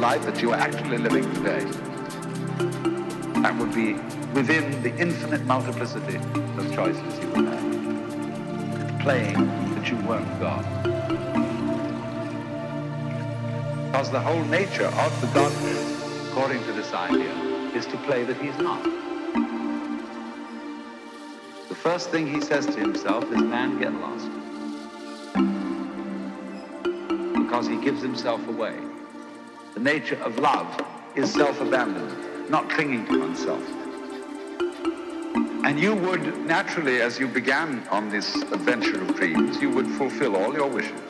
life that you are actually living today. That would be within the infinite multiplicity of choices you would have. Playing that you weren't God. Because the whole nature of the Godhead, according to this idea, is to play that he's not. The first thing he says to himself is, man, get lost. Because he gives himself away. The nature of love is self-abandonment, not clinging to oneself. And you would naturally, as you began on this adventure of dreams, you would fulfill all your wishes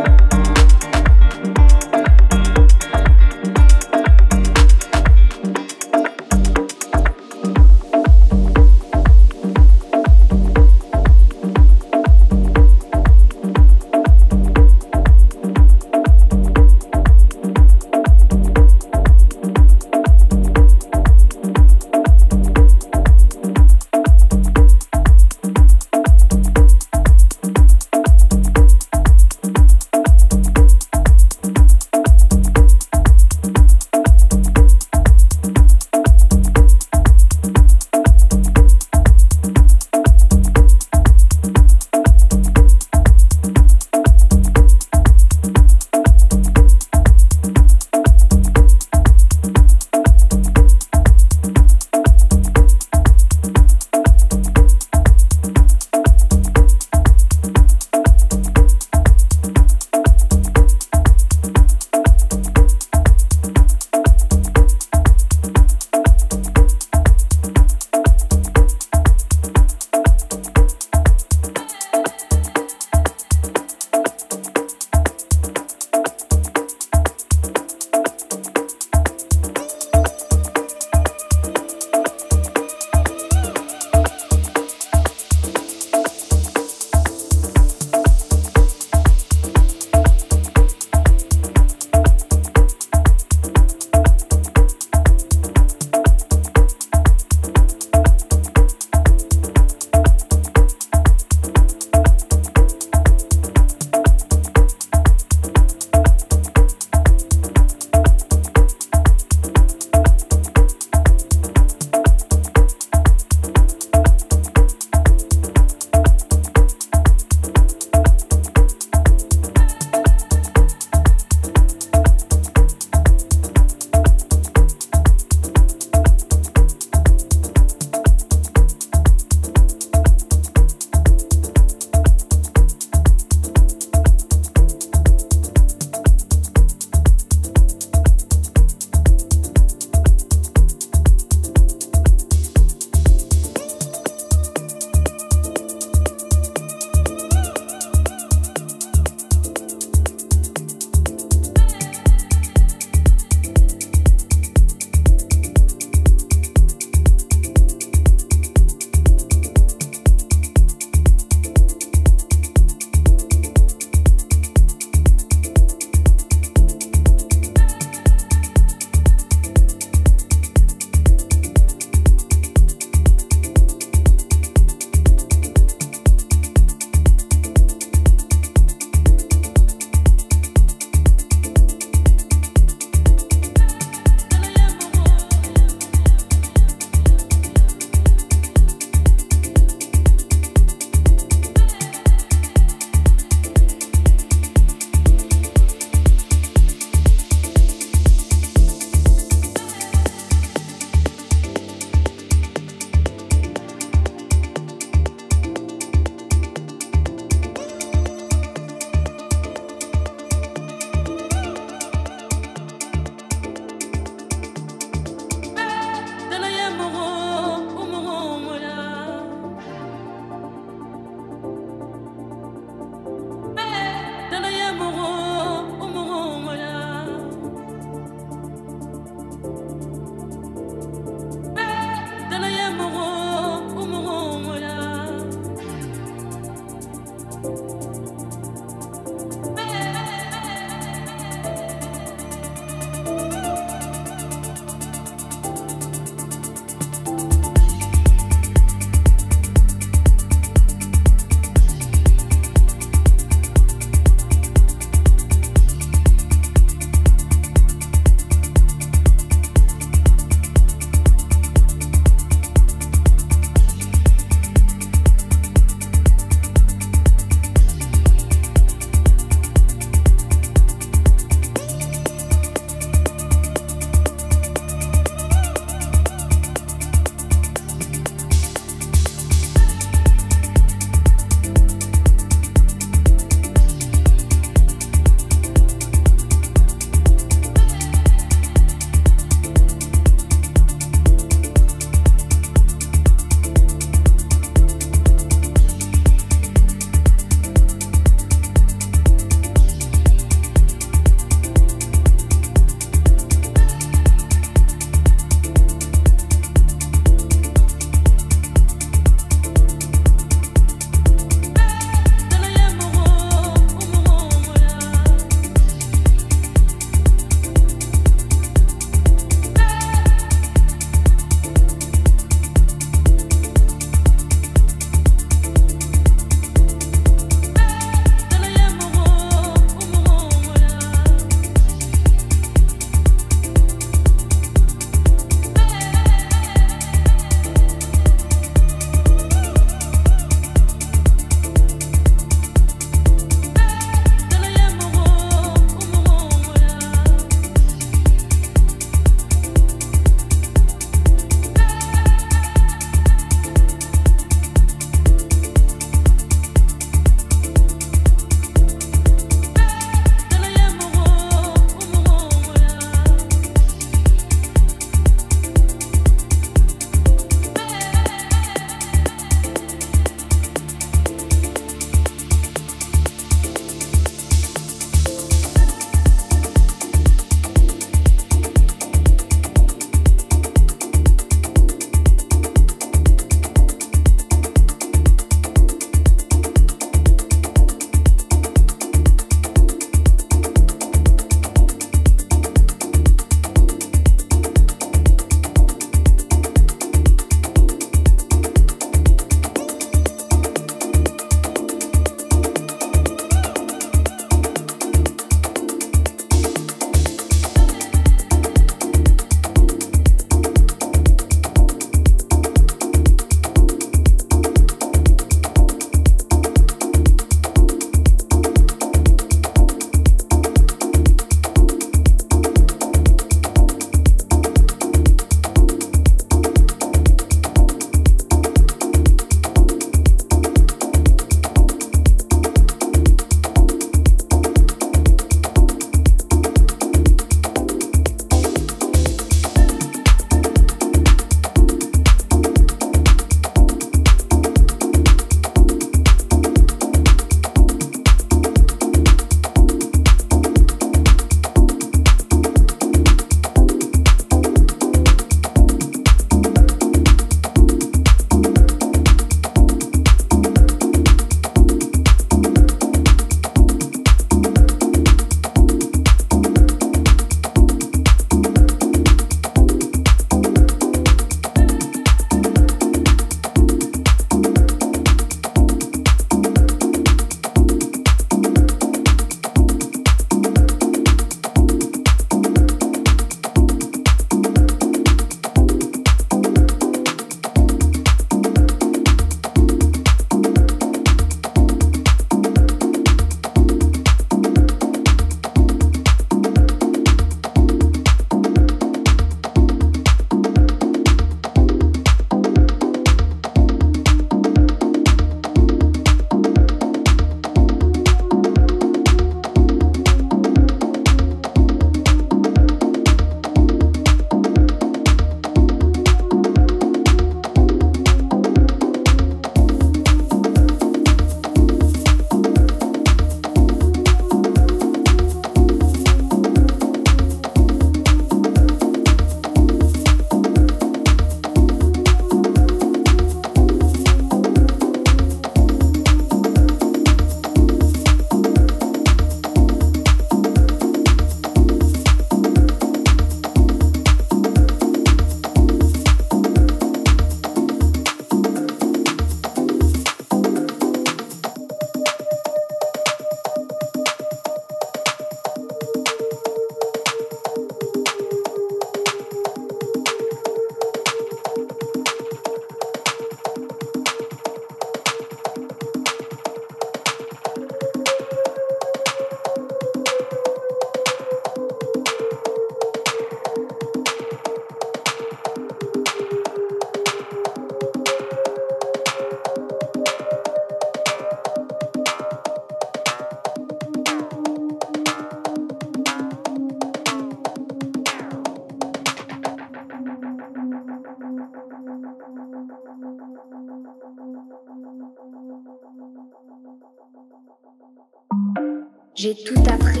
J'ai tout appris